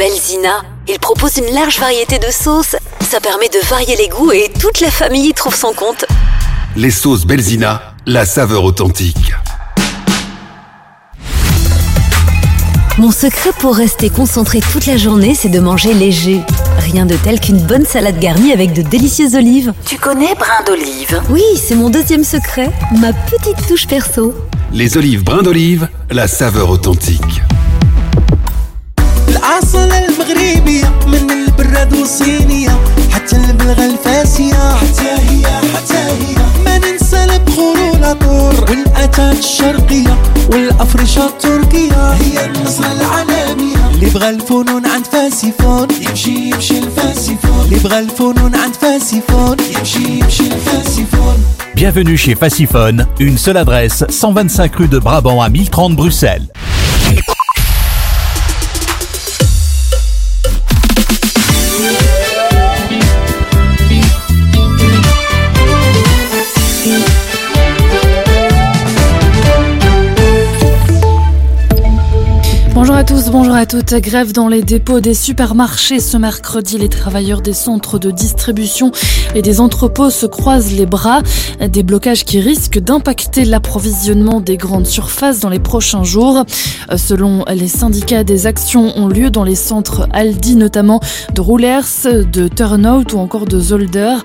Belzina. Il propose une large variété de sauces. Ça permet de varier les goûts et toute la famille y trouve son compte. Les sauces Belzina, la saveur authentique. Mon secret pour rester concentré toute la journée, c'est de manger léger. Rien de tel qu'une bonne salade garnie avec de délicieuses olives. Tu connais brin d'olive? Oui, c'est mon deuxième secret, ma petite touche perso. Les olives brin d'olive, la saveur authentique. الأصل المغربية من البراد والصينية حتى البلغة الفاسية. حتى هي حتى هي. ما ننسى البخور والعطور والأتات الشرقية والأفرشة التركية. هي النصرة العالمية. اللي بغى الفنون عند فاسيفون يمشي يمشي لفاسيفون اللي بغى الفنون عند فاسيفون يمشي يمشي لفاسيفون Bienvenue chez Faciphone, une seule adresse, 125 rue de Brabant à 1030 Bruxelles. À bonjour à toutes. Grève dans les dépôts des supermarchés ce mercredi. Les travailleurs des centres de distribution et des entrepôts se croisent les bras. Des blocages qui risquent d'impacter l'approvisionnement des grandes surfaces dans les prochains jours. Selon les syndicats, des actions ont lieu dans les centres Aldi, notamment de Roulers, de Turnout ou encore de Zolder.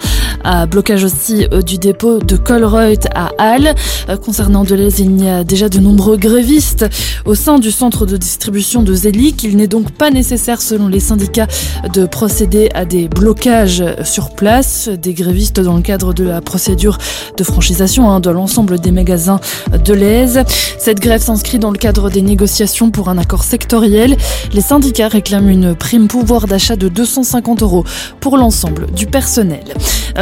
À blocage aussi euh, du dépôt de Colreuth à Halle. Euh, Concernant Deleuze, il y a déjà de nombreux grévistes au sein du centre de distribution de Zélic. Il n'est donc pas nécessaire, selon les syndicats, de procéder à des blocages sur place. Des grévistes dans le cadre de la procédure de franchisation hein, de l'ensemble des magasins de l'Aise. Cette grève s'inscrit dans le cadre des négociations pour un accord sectoriel. Les syndicats réclament une prime pouvoir d'achat de 250 euros pour l'ensemble du personnel.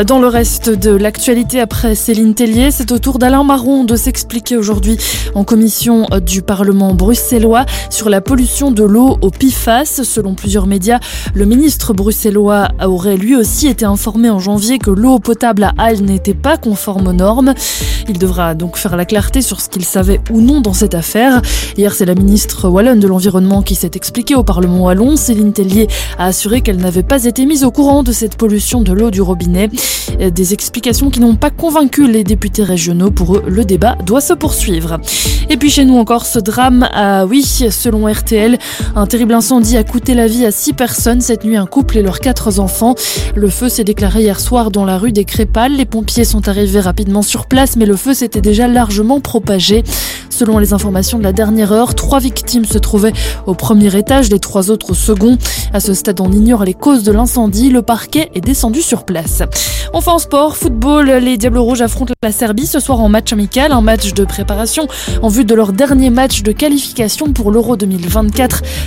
Dans le reste de l'actualité, après Céline Tellier, c'est au tour d'Alain Marron de s'expliquer aujourd'hui en commission du Parlement bruxellois sur la pollution de l'eau au PIFAS. Selon plusieurs médias, le ministre bruxellois aurait lui aussi été informé en janvier que l'eau potable à Halle n'était pas conforme aux normes. Il devra donc faire la clarté sur ce qu'il savait ou non dans cette affaire. Hier, c'est la ministre wallonne de l'Environnement qui s'est expliquée au Parlement wallon. Céline Tellier a assuré qu'elle n'avait pas été mise au courant de cette pollution de l'eau du robinet. Des explications qui n'ont pas convaincu les députés régionaux. Pour eux, le débat doit se poursuivre. Et puis chez nous encore, ce drame, ah oui, selon RTL, un terrible incendie a coûté la vie à six personnes cette nuit, un couple et leurs quatre enfants. Le feu s'est déclaré hier soir dans la rue des Crépales. Les pompiers sont arrivés rapidement sur place, mais le feu s'était déjà largement propagé. Selon les informations de la dernière heure, trois victimes se trouvaient au premier étage, les trois autres au second. À ce stade, on ignore les causes de l'incendie. Le parquet est descendu sur place. Enfin en sport, football, les Diables Rouges affrontent la Serbie ce soir en match amical, un match de préparation en vue de leur dernier match de qualification pour l'Euro 2024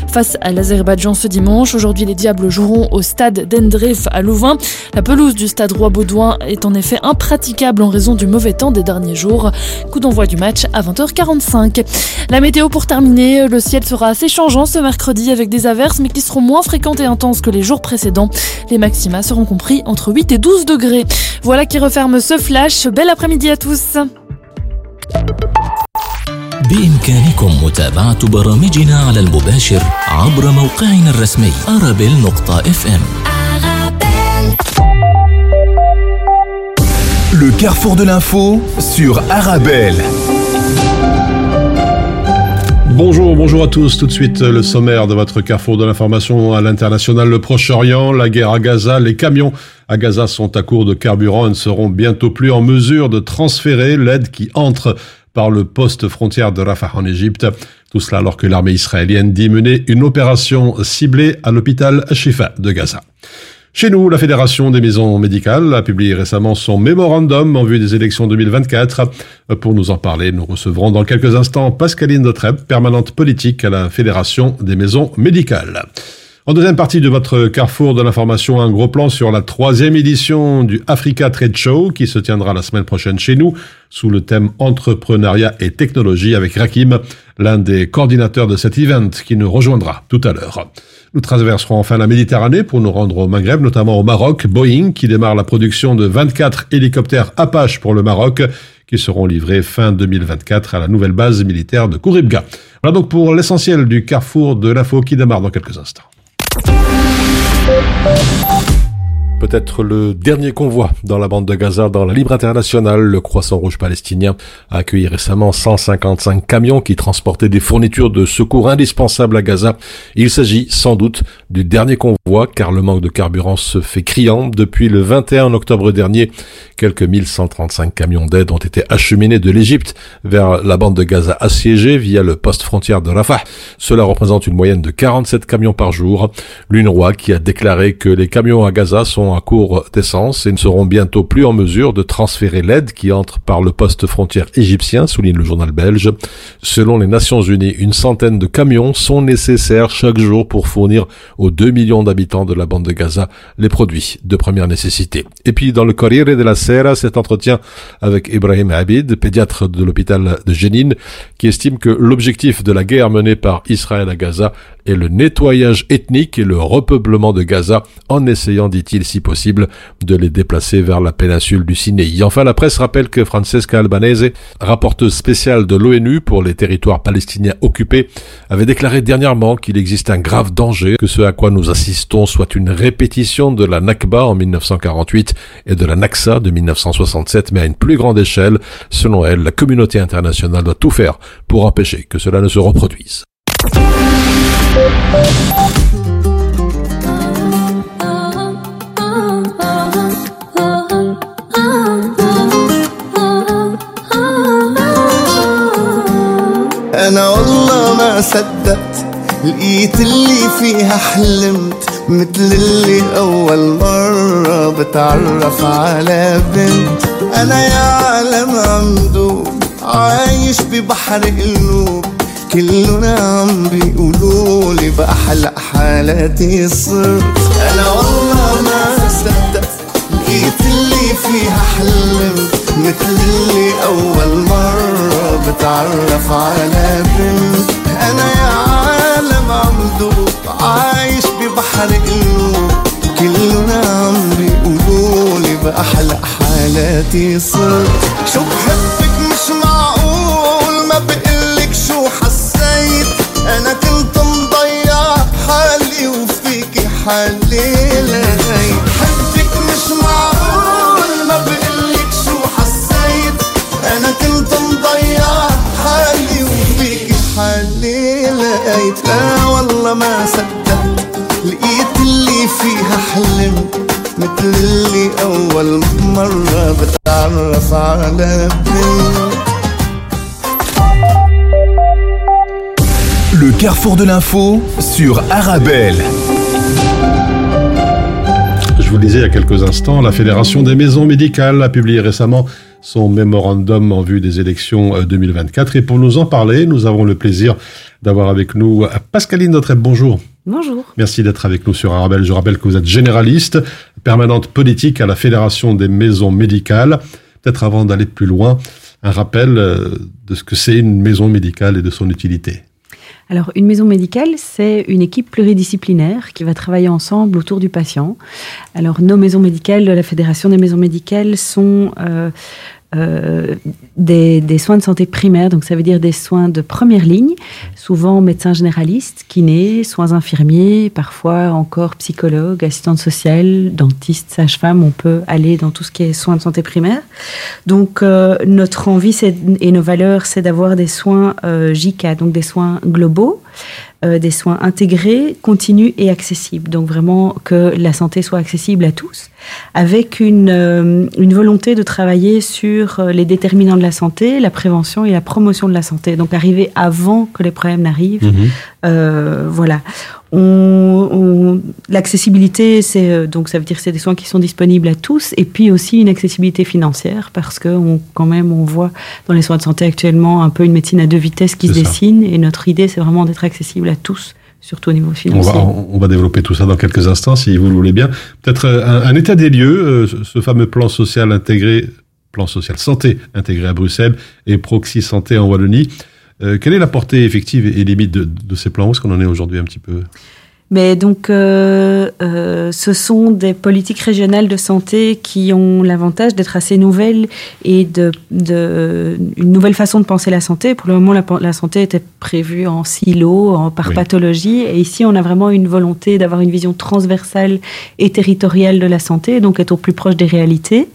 face à l'Azerbaïdjan ce dimanche. Aujourd'hui, les Diables joueront au stade d'Endref à Louvain. La pelouse du stade Roi-Baudouin est en effet impraticable en raison du mauvais temps des derniers jours. Coup d'envoi du match à 20h45. La météo pour terminer, le ciel sera assez changeant ce mercredi avec des averses mais qui seront moins fréquentes et intenses que les jours précédents. Les maxima seront compris entre 8 et 12 degrés. Voilà qui referme ce flash. Bel après-midi à tous. بإمكانكم متابعة برامجنا على المباشر عبر موقعنا الرسمي arabel.fm Le carrefour de l'info sur Arabelle. Bonjour, bonjour à tous. Tout de suite, le sommaire de votre carrefour de l'information à l'international, le Proche-Orient, la guerre à Gaza, les camions à Gaza sont à court de carburant et ne seront bientôt plus en mesure de transférer l'aide qui entre par le poste frontière de Rafah en Égypte. Tout cela alors que l'armée israélienne dit mener une opération ciblée à l'hôpital Shifa de Gaza. Chez nous, la Fédération des maisons médicales a publié récemment son mémorandum en vue des élections 2024. Pour nous en parler, nous recevrons dans quelques instants Pascaline Dautreb, permanente politique à la Fédération des maisons médicales. En deuxième partie de votre carrefour de l'information, un gros plan sur la troisième édition du Africa Trade Show qui se tiendra la semaine prochaine chez nous sous le thème entrepreneuriat et technologie avec Rakim, l'un des coordinateurs de cet event qui nous rejoindra tout à l'heure. Nous traverserons enfin la Méditerranée pour nous rendre au Maghreb, notamment au Maroc, Boeing qui démarre la production de 24 hélicoptères Apache pour le Maroc qui seront livrés fin 2024 à la nouvelle base militaire de Kouribga. Voilà donc pour l'essentiel du carrefour de l'info qui démarre dans quelques instants. Thank you. Peut-être le dernier convoi dans la bande de Gaza dans la libre internationale. Le Croissant Rouge palestinien a accueilli récemment 155 camions qui transportaient des fournitures de secours indispensables à Gaza. Il s'agit sans doute du dernier convoi car le manque de carburant se fait criant. Depuis le 21 octobre dernier, quelques 1135 camions d'aide ont été acheminés de l'Égypte vers la bande de Gaza assiégée via le poste frontière de Rafah. Cela représente une moyenne de 47 camions par jour. L'UNRWA qui a déclaré que les camions à Gaza sont à court d'essence et ne seront bientôt plus en mesure de transférer l'aide qui entre par le poste frontière égyptien, souligne le journal belge. Selon les Nations Unies, une centaine de camions sont nécessaires chaque jour pour fournir aux 2 millions d'habitants de la bande de Gaza les produits de première nécessité. Et puis dans le Corriere della Sera, cet entretien avec Ibrahim Abid, pédiatre de l'hôpital de Jenin, qui estime que l'objectif de la guerre menée par Israël à Gaza est le nettoyage ethnique et le repeuplement de Gaza en essayant, dit-il, si possible, de les déplacer vers la péninsule du Sinaï. Enfin, la presse rappelle que Francesca Albanese, rapporteuse spéciale de l'ONU pour les territoires palestiniens occupés, avait déclaré dernièrement qu'il existe un grave danger que ce à quoi nous assistons soit une répétition de la Nakba en 1948 et de la Naksa de 1967, mais à une plus grande échelle. Selon elle, la communauté internationale doit tout faire pour empêcher que cela ne se reproduise. أنا والله ما صدقت لقيت اللي فيها حلمت مثل اللي أول مرة بتعرف على بنت. أنا يا عالم عمدوب عايش ببحر قلوب كلنا عم بيقولوا لي بأحلى حالاتي صرت. أنا والله ما لقيت اللي فيها حلمت مثل اللي أول مرة بتعرف على بنت. أنا يا عالم عمدوب عايش ببحر قلوب كلنا عم بيقولوا لي بأحلى حالاتي صرت. شو بحبك مش معقول ما بقلك شو حسيت. أنا Le carrefour de l'info sur Arabelle. Je vous le disais il y a quelques instants, la Fédération des maisons médicales a publié récemment son mémorandum en vue des élections euh, 2024. Et pour nous en parler, nous avons le plaisir d'avoir avec nous euh, Pascaline Dautrep. Bonjour. Bonjour. Merci d'être avec nous sur Arabelle. Je rappelle que vous êtes généraliste, permanente politique à la Fédération des maisons médicales. Peut-être avant d'aller plus loin, un rappel de ce que c'est une maison médicale et de son utilité. Alors, une maison médicale, c'est une équipe pluridisciplinaire qui va travailler ensemble autour du patient. Alors, nos maisons médicales la Fédération des maisons médicales sont euh, euh, des, soins de santé primaires, donc ça veut dire des soins de première ligne, souvent médecins généralistes, kinés, soins infirmiers, parfois encore psychologues, assistantes sociales, dentistes, sages-femmes, on peut aller dans tout ce qui est soins de santé primaire. Donc euh, notre envie et nos valeurs, c'est d'avoir des soins euh, donc des soins globaux, euh, des soins intégrés, continus et accessibles. Donc vraiment que la santé soit accessible à tous, avec une, euh, une volonté de travailler sur euh, les déterminants de la santé, la prévention et la promotion de la santé. Donc arriver avant que les problèmes n'arrivent. Mhm. Euh, voilà. On, on, L'accessibilité, c'est euh, donc ça veut dire que c'est des soins qui sont disponibles à tous, et puis aussi une accessibilité financière, parce que on, quand même on voit dans les soins de santé actuellement un peu une médecine à deux vitesses qui se ça. dessine, et notre idée c'est vraiment d'être accessible à tous, surtout au niveau On financier. va, on va développer tout ça dans quelques instants, si vous le voulez bien. Peut-être euh, un, un état des lieux, euh, ce- ce fameux plan social intégré, plan social santé intégré à Bruxelles et Proxy Santé en Wallonie. Euh, quelle est la portée effective et limite de, de ces plans? Où est-ce qu'on en est aujourd'hui un petit peu? Mais donc, euh, euh, ce sont des politiques régionales de santé qui ont l'avantage d'être assez nouvelles et de, de, une nouvelle façon de penser la santé. Pour le moment, la, la santé était prévue en silo, en, par Oui. pathologie. Et ici, on a vraiment une volonté d'avoir une vision transversale et territoriale de la santé, donc être au plus proche des réalités.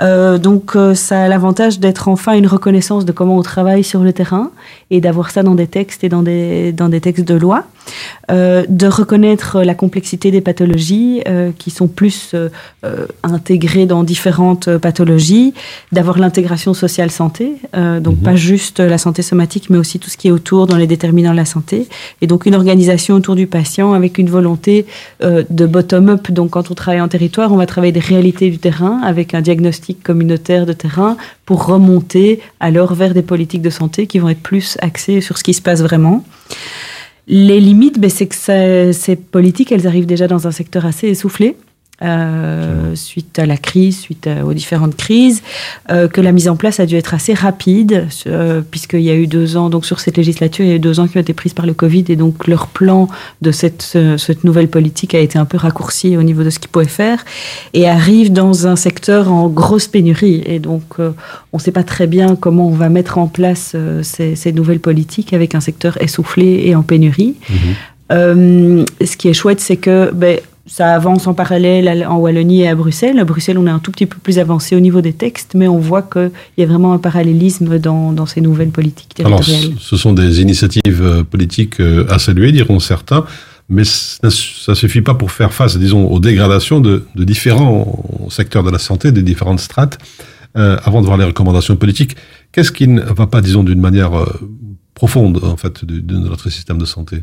Euh, donc, euh, ça a l'avantage d'être enfin une reconnaissance de comment on travaille sur le terrain et d'avoir ça dans des textes et dans des, dans des textes de loi. Euh, de reconnaître la complexité des pathologies euh, qui sont plus euh, intégrées dans différentes pathologies, d'avoir l'intégration sociale santé, donc Mhm. pas juste la santé somatique, mais aussi tout ce qui est autour dans les déterminants de la santé, et donc une organisation autour du patient avec une volonté de bottom-up. Donc quand on travaille en territoire, on va travailler des réalités du terrain avec un diagnostic communautaire de terrain pour remonter alors vers des politiques de santé qui vont être plus axées sur ce qui se passe vraiment. Les limites, ben, c'est que ces politiques, elles arrivent déjà dans un secteur assez essoufflé. Euh, suite à la crise, suite aux différentes crises, euh, que la mise en place a dû être assez rapide, euh, puisqu'il y a eu deux ans, donc sur cette législature, il y a eu deux ans qui ont été prises par le Covid, et donc leur plan de cette, ce- cette nouvelle politique a été un peu raccourci au niveau de ce qu'ils pouvaient faire, et arrive dans un secteur en grosse pénurie. Et donc, euh, on ne sait pas très bien comment on va mettre en place euh, ces, ces nouvelles politiques avec un secteur essoufflé et en pénurie. Euh, ce qui est chouette, c'est que ben, ça avance en parallèle en Wallonie et à Bruxelles. À Bruxelles, on est un tout petit peu plus avancé au niveau des textes, mais on voit qu'il y a vraiment un parallélisme dans, dans ces nouvelles politiques Alors, territoriales. ce ce sont des initiatives euh, politiques euh, à saluer, diront certains, mais ça ne suffit pas pour faire face, disons, aux dégradations de, de différents secteurs de la santé, des différentes strates. Euh, avant de voir les recommandations politiques, qu'est-ce qui ne va pas, disons, d'une manière profonde, en fait, de, de notre système de santé?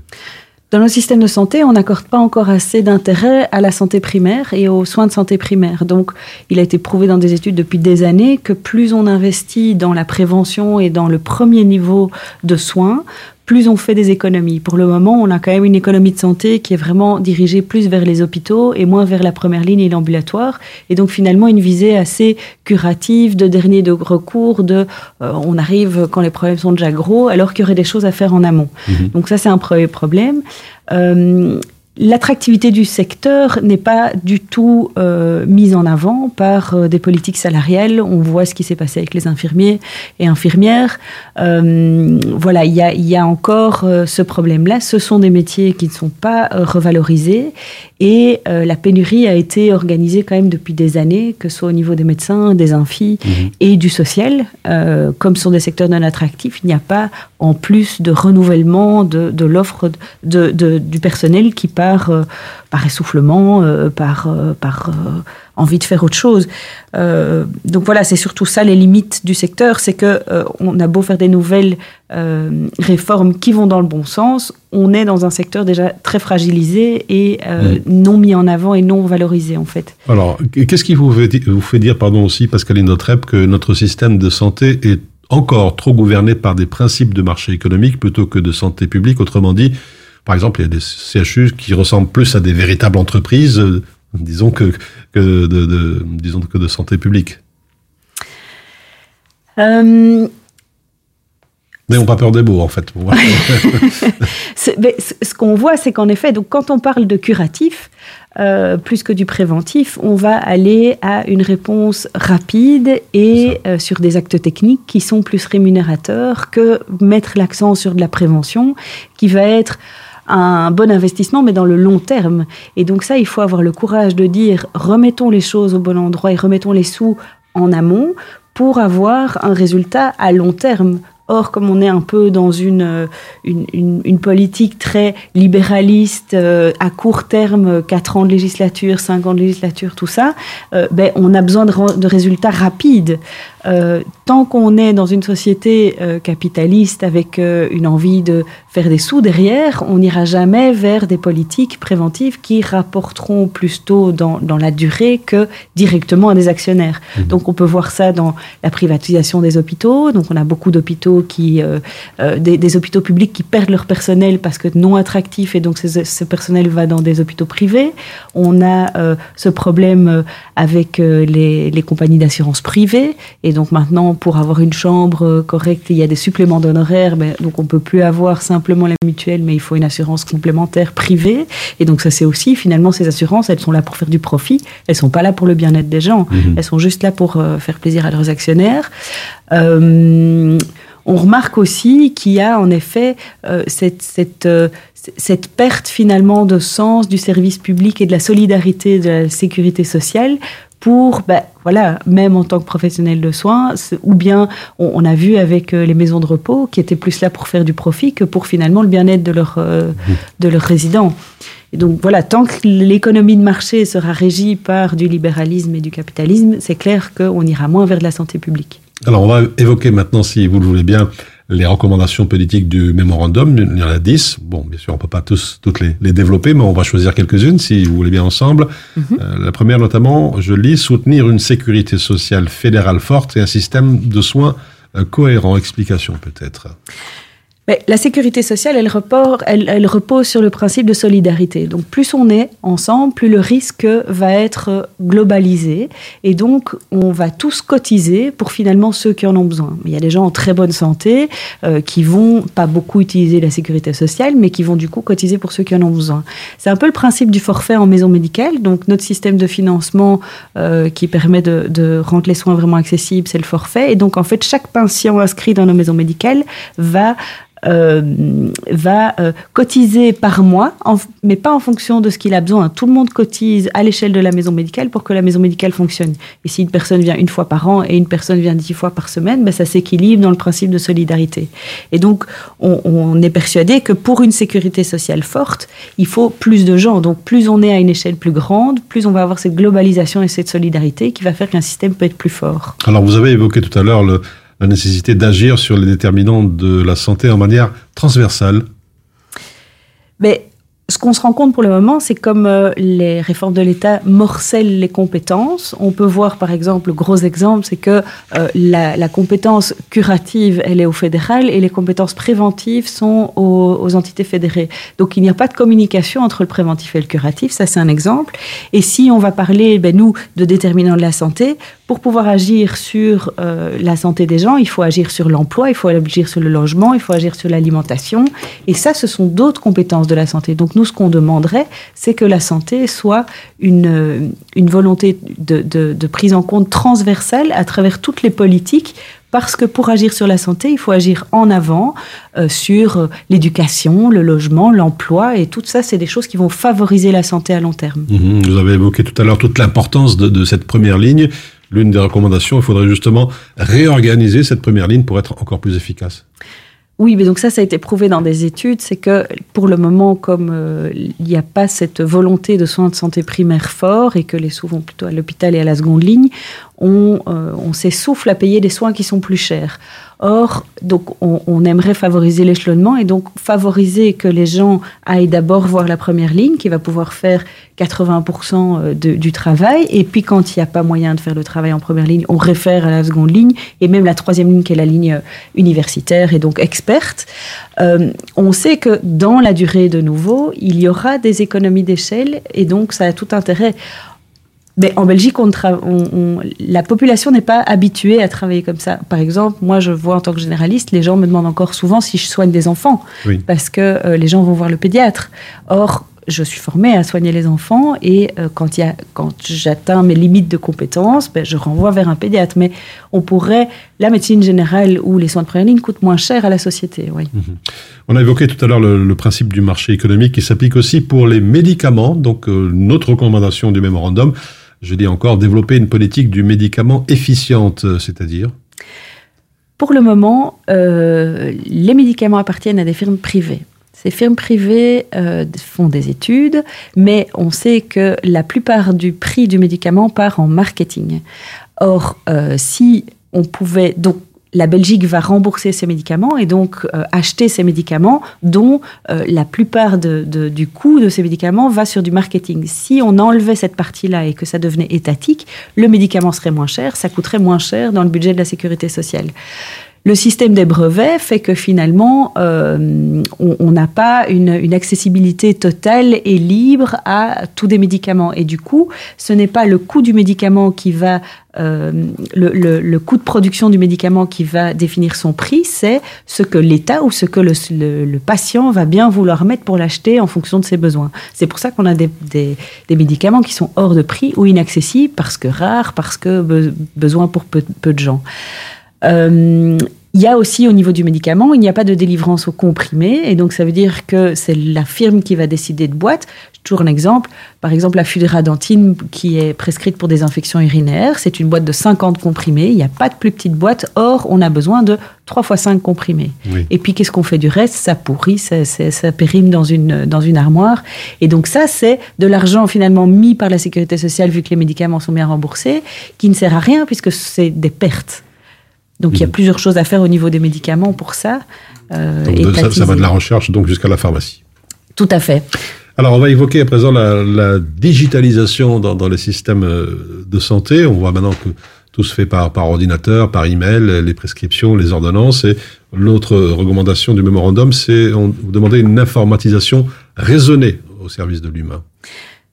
Dans nos systèmes de santé, on n'accorde pas encore assez d'intérêt à la santé primaire et aux soins de santé primaire. Donc, il a été prouvé dans des études depuis des années que plus on investit dans la prévention et dans le premier niveau de soins, plus on fait des économies. Pour le moment, on a quand même une économie de santé qui est vraiment dirigée plus vers les hôpitaux et moins vers la première ligne et l'ambulatoire. Et donc finalement une visée assez curative, de dernier de recours, de euh, on arrive quand les problèmes sont déjà gros, alors qu'il y aurait des choses à faire en amont. Donc ça c'est un premier problème. Euh, L'attractivité du secteur n'est pas du tout euh, mise en avant par euh, des politiques salariales. On voit ce qui s'est passé avec les infirmiers et infirmières. Euh, voilà, il y a, il y a encore ce problème-là. Ce sont des métiers qui ne sont pas revalorisés et la pénurie a été organisée quand même depuis des années, que ce soit au niveau des médecins, des infis et du social. Comme ce sont des secteurs non attractifs, il n'y a pas en plus de renouvellement de, de l'offre de, de- du personnel qui part euh, par essoufflement, euh, par, euh, par envie de faire autre chose. Donc voilà, c'est surtout ça les limites du secteur, c'est que euh, on a beau faire des nouvelles réformes qui vont dans le bon sens, on est dans un secteur déjà très fragilisé et non mis en avant et non valorisé en fait. Alors, qu'est-ce qui vous fait, di- vous fait dire, pardon aussi, Pascaline Notrep, que notre système de santé est encore trop gouverné par des principes de marché économique plutôt que de santé publique? Autrement dit, par exemple, il y a des CHU qui ressemblent plus à des véritables entreprises, euh, disons, que, que, de, de- disons, que de santé publique. Euh, N'ayons pas peur des mots, en fait. Mais ce qu'on voit, c'est qu'en effet, donc quand on parle de curatif, euh, plus que du préventif, on va aller à une réponse rapide et euh, sur des actes techniques qui sont plus rémunérateurs que mettre l'accent sur de la prévention, qui va être un bon investissement, mais dans le long terme. Et donc ça, il faut avoir le courage de dire, remettons les choses au bon endroit et remettons les sous en amont pour avoir un résultat à long terme. Or, comme on est un peu dans une, euh, une, politique très libéraliste, euh, à court terme, 4 ans de législature, 5 ans de législature, tout ça, euh, ben, on a besoin de résultats rapides. Euh, tant qu'on est dans une société euh, capitaliste avec euh, une envie de faire des sous derrière, on n'ira jamais vers des politiques préventives qui rapporteront plus tôt dans, dans la durée que directement à des actionnaires. Donc on peut voir ça dans la privatisation des hôpitaux. Donc on a beaucoup d'hôpitaux qui, des, des hôpitaux publics qui perdent leur personnel parce que non attractif et donc ce, ce personnel va dans des hôpitaux privés. On a ce problème avec les, les compagnies d'assurance privées et donc maintenant, pour avoir une chambre euh, correcte, il y a des suppléments d'honoraires. Ben, donc on peut plus avoir simplement la mutuelle, mais il faut une assurance complémentaire privée. Et donc ça, c'est aussi finalement ces assurances, elles sont là pour faire du profit. Elles sont pas là pour le bien-être des gens. Mhm. Elles sont juste là pour euh, faire plaisir à leurs actionnaires. Euh, on remarque aussi qu'il y a en effet euh, cette, cette, euh, cette perte finalement de sens du service public et de la solidarité de la sécurité sociale pour, ben, voilà, même en tant que professionnel de soins, ou bien on, on a vu avec euh, les maisons de repos qui étaient plus là pour faire du profit que pour finalement le bien-être de leurs euh, de leurs résidents. Et donc voilà, tant que l'économie de marché sera régie par du libéralisme et du capitalisme, c'est clair qu'on ira moins vers de la santé publique. Alors, on va évoquer maintenant, si vous le voulez bien, les recommandations politiques du mémorandum. Il y en a dix. Bon, bien sûr, on peut pas tous toutes les, les développer, mais on va choisir quelques-unes, si vous voulez bien, ensemble. Mhm. Euh, la première, notamment, je lis, soutenir une sécurité sociale fédérale forte et un système de soins euh, cohérent. Explication, peut-être. Mais la sécurité sociale, elle, elle repose sur le principe de solidarité. Donc plus on est ensemble, plus le risque va être globalisé. Et donc on va tous cotiser pour finalement ceux qui en ont besoin. Il y a des gens en très bonne santé euh, qui vont pas beaucoup utiliser la sécurité sociale, mais qui vont du coup cotiser pour ceux qui en ont besoin. C'est un peu le principe du forfait en maison médicale. Donc notre système de financement euh, qui permet de, de rendre les soins vraiment accessibles, c'est le forfait. Et donc en fait, chaque patient inscrit dans nos maisons médicales va euh, va euh, cotiser par mois, mais pas en fonction de ce qu'il a besoin. Tout le monde cotise à l'échelle de la maison médicale pour que la maison médicale fonctionne. Et si une personne vient une fois par an et une personne vient dix fois par semaine, ben, ça s'équilibre dans le principe de solidarité. Et donc, on, on est persuadé que pour une sécurité sociale forte, il faut plus de gens. Donc, plus on est à une échelle plus grande, plus on va avoir cette globalisation et cette solidarité qui va faire qu'un système peut être plus fort. Alors, vous avez évoqué tout à l'heure le- la nécessité d'agir sur les déterminants de la santé en manière transversale. Mais ce qu'on se rend compte pour le moment, c'est comme euh, les réformes de l'État morcellent les compétences. On peut voir, par exemple, le gros exemple, c'est que euh, la, compétence curative, elle est au fédéral et les compétences préventives sont aux, aux entités fédérées. Donc, il n'y a pas de communication entre le préventif et le curatif. Ça, c'est un exemple. Et si on va parler, ben, nous, de déterminants de la santé, pour pouvoir agir sur euh, la santé des gens, il faut agir sur l'emploi, il faut agir sur le logement, il faut agir sur l'alimentation. Et ça, ce sont d'autres compétences de la santé. Donc nous, ce qu'on demanderait, c'est que la santé soit une, euh, une volonté de, de- de prise en compte transversale à travers toutes les politiques. Parce que pour agir sur la santé, il faut agir en avant euh, sur euh, l'éducation, le logement, l'emploi, et tout ça, c'est des choses qui vont favoriser la santé à long terme. Mhm. Vous avez évoqué tout à l'heure toute l'importance de, de cette première ligne. L'une des recommandations, il faudrait justement réorganiser cette première ligne pour être encore plus efficace. Oui, mais donc ça, ça a été prouvé dans des études, c'est que pour le moment, comme euh, il n'y a pas cette volonté de soins de santé primaire fort et que les sous vont plutôt à l'hôpital et à la seconde ligne, on, euh, on s'essouffle à payer des soins qui sont plus chers. Or, donc, on, on aimerait favoriser l'échelonnement et donc favoriser que les gens aillent d'abord voir la première ligne qui va pouvoir faire 80% de- du travail. Et puis, quand il n'y a pas moyen de faire le travail en première ligne, on réfère à la seconde ligne et même la troisième ligne qui est la ligne euh, universitaire et donc experte. Euh, on sait que dans la durée de nouveau, il y aura des économies d'échelle et donc ça a tout intérêt. Mais en Belgique, on on- on- la population n'est pas habituée à travailler comme ça. Par exemple, moi, je vois en tant que généraliste, les gens me demandent encore souvent si je soigne des enfants, Oui. parce que euh, les gens vont voir le pédiatre. Or, je suis formée à soigner les enfants et euh, quand, y a- quand j'atteins mes limites de compétences, ben, je renvoie vers un pédiatre. Mais on pourrait, la médecine générale ou les soins de première ligne coûtent moins cher à la société. Oui. On a évoqué tout à l'heure le, le principe du marché économique qui s'applique aussi pour les médicaments. Donc, euh, notre recommandation du mémorandum, je dis encore, développer une politique du médicament efficiente, c'est-à-dire Pour le moment, euh, les médicaments appartiennent à des firmes privées. Ces firmes privées euh, font des études, mais on sait que la plupart du prix du médicament part en marketing. Or, euh, si on pouvait... Donc, la Belgique va rembourser ces médicaments et donc euh, acheter ces médicaments dont euh, la plupart du coût de ces médicaments va sur du marketing. Si on enlevait cette partie-là et que ça devenait étatique, le médicament serait moins cher, ça coûterait moins cher dans le budget de la sécurité sociale. Le système des brevets fait que finalement, euh, on n'a pas une, une, accessibilité totale et libre à tous des médicaments. Et du coup, ce n'est pas le coût du médicament qui va euh, le, le, le, coût de production du médicament qui va définir son prix, c'est ce que l'État ou ce que le, le, patient va bien vouloir mettre pour l'acheter en fonction de ses besoins. C'est pour ça qu'on a des, des, des, médicaments qui sont hors de prix ou inaccessibles parce que rares, parce que be besoin pour peu, peu de gens. Euh, il y a aussi au niveau du médicament, il n'y a pas de délivrance au comprimé, et donc ça veut dire que c'est la firme qui va décider de boîte. Toujours un exemple, par exemple la fuderadantine qui est prescrite pour des infections urinaires, c'est une boîte de 50 comprimés, il n'y a pas de plus petite boîte, or on a besoin de 3 fois 5 comprimés. Oui. Et puis qu'est-ce qu'on fait du reste? Ça pourrit, ça, ça, ça, périme dans une, dans une armoire. Et donc ça, c'est de l'argent finalement mis par la sécurité sociale, vu que les médicaments sont bien remboursés, qui ne sert à rien puisque c'est des pertes. Donc il y a plusieurs choses à faire au niveau des médicaments pour ça. Euh, donc, de, ça, ça, va de la recherche donc jusqu'à la pharmacie. Tout à fait. Alors on va évoquer à présent la, la digitalisation dans, dans, les systèmes euh, de santé. On voit maintenant que tout se fait par, par ordinateur, par email, les prescriptions, les ordonnances. Et l'autre recommandation du mémorandum, c'est on vous une informatisation raisonnée au service de l'humain.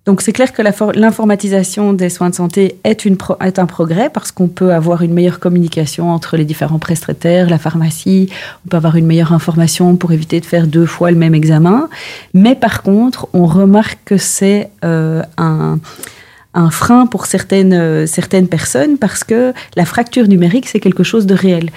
Donc c'est clair que l'informatisation des soins de santé est, un progrès parce qu'on peut avoir une meilleure communication entre les différents prestataires, la pharmacie, on peut avoir une meilleure information pour éviter de faire deux fois le même examen. Mais par contre, on remarque que c'est euh, un frein pour euh, certaines personnes parce que la fracture numérique, c'est quelque chose de réel.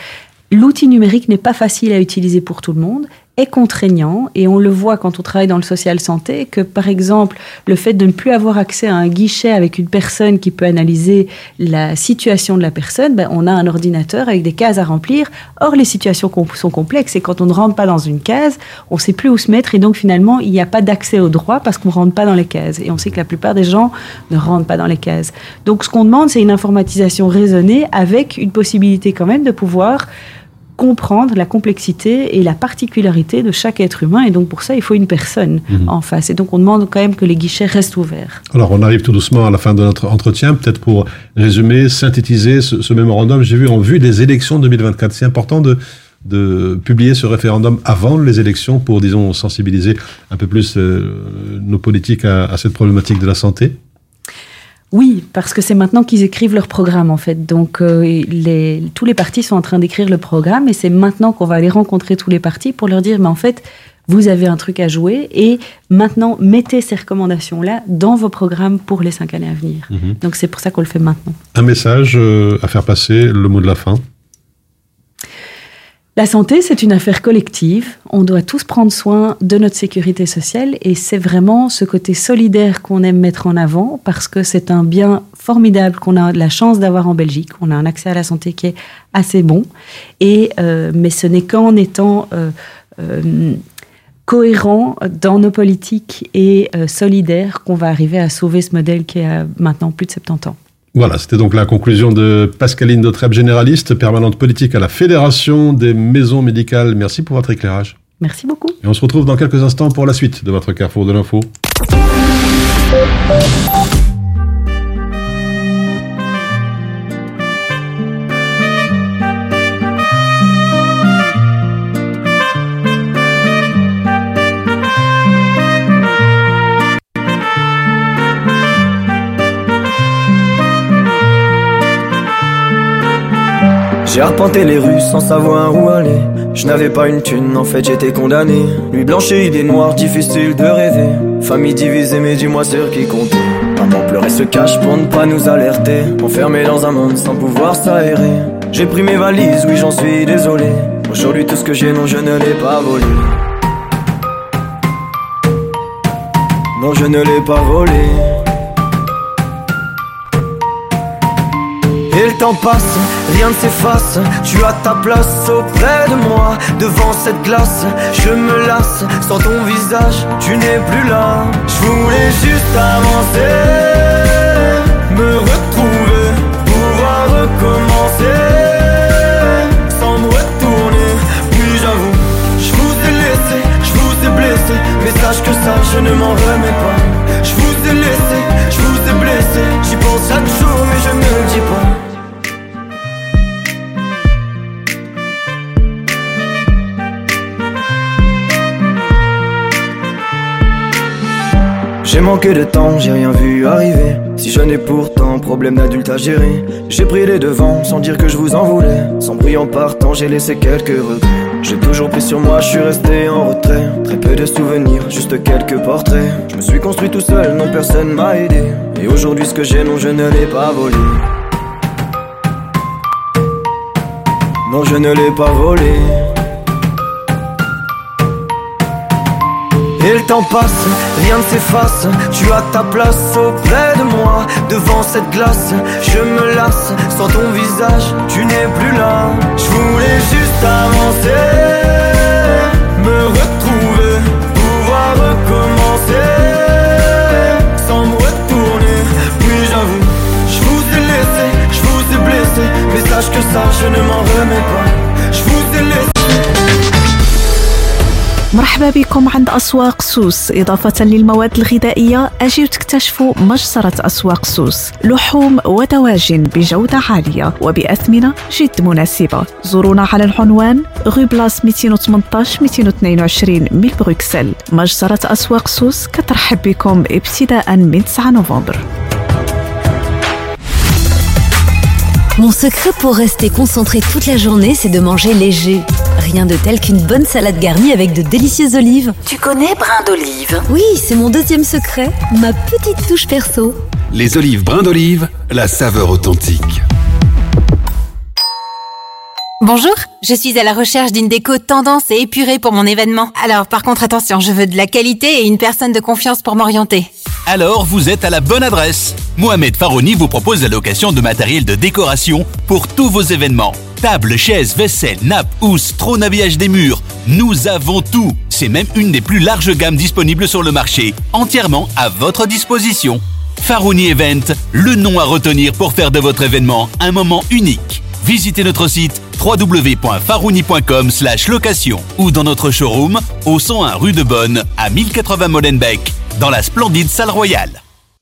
L'outil numérique n'est pas facile à utiliser pour tout le monde est contraignant et on le voit quand on travaille dans le social santé que par exemple le fait de ne plus avoir accès à un guichet avec une personne qui peut analyser la situation de la personne, ben, on a un ordinateur avec des cases à remplir. Or les situations sont complexes et quand on ne rentre pas dans une case, on ne sait plus où se mettre et donc finalement il n'y a pas d'accès au droit parce qu'on ne rentre pas dans les cases et on sait que la plupart des gens ne rentrent pas dans les cases. Donc ce qu'on demande c'est une informatisation raisonnée avec une possibilité quand même de pouvoir comprendre la complexité et la particularité de chaque être humain. Et donc, pour ça, il faut une personne mmh. en face. Et donc, on demande quand même que les guichets restent ouverts. Alors, on arrive tout doucement à la fin de notre entretien. Peut-être pour résumer, synthétiser ce, ce mémorandum, j'ai vu en vue des élections 2024. C'est important de, de publier ce référendum avant les élections pour, disons, sensibiliser un peu plus euh, nos politiques à, à cette problématique de la santé oui, parce que c'est maintenant qu'ils écrivent leur programme en fait. Donc euh, les, tous les partis sont en train d'écrire le programme et c'est maintenant qu'on va aller rencontrer tous les partis pour leur dire mais en fait vous avez un truc à jouer et maintenant mettez ces recommandations là dans vos programmes pour les cinq années à venir. -hmm. Donc c'est pour ça qu'on le fait maintenant. Un message euh, à faire passer, le mot de la fin. La santé, c'est une affaire collective. On doit tous prendre soin de notre sécurité sociale et c'est vraiment ce côté solidaire qu'on aime mettre en avant parce que c'est un bien formidable qu'on a la chance d'avoir en Belgique. On a un accès à la santé qui est assez bon. Et, euh, mais ce n'est qu'en étant euh, euh, cohérent dans nos politiques et euh, solidaire qu'on va arriver à sauver ce modèle qui a maintenant plus de 70 ans. Voilà, c'était donc la conclusion de Pascaline Dautreb, généraliste, permanente politique à la Fédération des maisons médicales. Merci pour votre éclairage. Merci beaucoup. Et on se retrouve dans quelques instants pour la suite de votre Carrefour de l'info. J'ai arpenté les rues sans savoir où aller. Je n'avais pas une thune, en fait j'étais condamné. Nuit blanche et idées noires, difficile de rêver. Famille divisée, mais dis-moi sur qui compter. Maman pleurait se cache pour ne pas nous alerter. Enfermé dans un monde sans pouvoir s'aérer. J'ai pris mes valises, oui j'en suis désolé. Aujourd'hui tout ce que j'ai, non je ne l'ai pas volé. Non je ne l'ai pas volé. Temps passe, rien ne s'efface. Tu as ta place auprès de moi, devant cette glace. Je me lasse, sans ton visage, tu n'es plus là. Je voulais juste avancer, me retrouver, pouvoir recommencer. Sans me retourner, puis j'avoue, je vous ai laissé, je vous ai blessé. Mais sache que ça, je ne m'en remets pas. Je vous ai laissé, je vous ai blessé. J'y pense chaque jour, manqué de temps, j'ai rien vu arriver. Si je n'ai pourtant problème d'adulte à gérer, j'ai pris les devants sans dire que je vous en voulais. Sans bruit en partant, j'ai laissé quelques regrets. J'ai toujours pris sur moi, je suis resté en retrait. Très peu de souvenirs, juste quelques portraits. Je me suis construit tout seul, non personne m'a aidé. Et aujourd'hui, ce que j'ai, non, je ne l'ai pas volé. Non, je ne l'ai pas volé. Et le temps passe, rien ne s'efface. Tu as ta place auprès de moi, devant cette glace. Je me lasse, sans ton visage, tu n'es plus là. Je voulais juste avancer, me retrouver, pouvoir recommencer. Sans me retourner, oui j'avoue, je vous ai laissé, je vous ai blessé. Mais sache que ça, je ne m'en remets pas. مرحبا بكم عند أسواق سوس. إضافة للمواد الغذائية أجيو تكتشفوا مجزرة أسواق سوس. لحوم ودواجن بجودة عالية وبأثمنة جد مناسبة. زورونا على العنوان غو بلاس 218 222 من بروكسل. مجزرة أسواق سوس كترحب بكم ابتداء من 9 نوفمبر. Mon secret pour rester concentré toute la journée, c'est de manger léger. Rien de tel qu'une bonne salade garnie avec de délicieuses olives. Tu connais brin d'olive Oui, c'est mon deuxième secret, ma petite touche perso. Les olives brin d'olive, la saveur authentique. Bonjour, je suis à la recherche d'une déco tendance et épurée pour mon événement. Alors par contre attention, je veux de la qualité et une personne de confiance pour m'orienter. Alors vous êtes à la bonne adresse. Mohamed Farouni vous propose la location de matériel de décoration pour tous vos événements. Tables, chaises, vaisselle, nappes, housses, trône habillage des murs. Nous avons tout. C'est même une des plus larges gammes disponibles sur le marché, entièrement à votre disposition. Farouni Event, le nom à retenir pour faire de votre événement un moment unique. Visitez notre site www.farouni.com location ou dans notre showroom au 101 rue de Bonne à 1080 Molenbeek dans la splendide salle royale.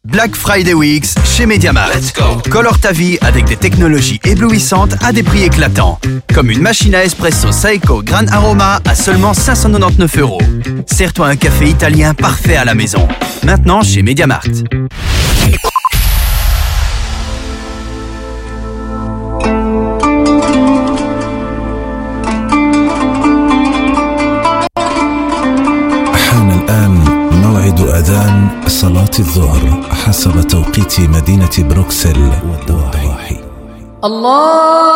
Black Friday Weeks chez Mediamarkt. Colore ta vie avec des technologies éblouissantes à des prix éclatants. Comme une machine à espresso Saeco Gran Aroma à seulement 599 euros. Sers-toi un café italien parfait à la maison. Maintenant chez Mediamarkt. موعد أذان صلاة الظهر حسب توقيت مدينة بروكسل والضواحي الله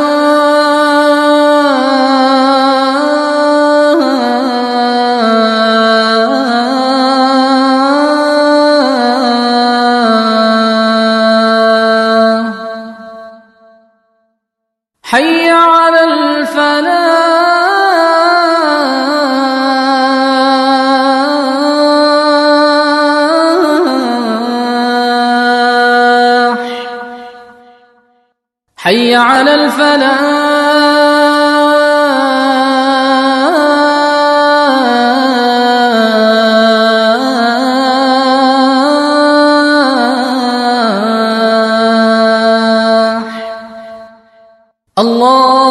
啊。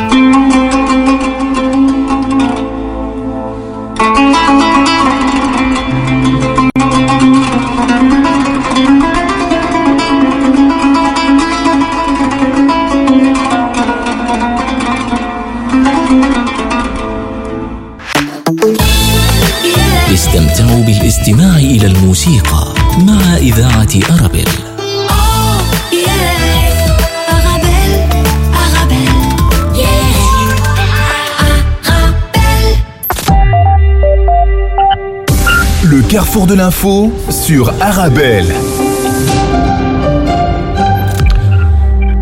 Carrefour de l'info sur Arabelle.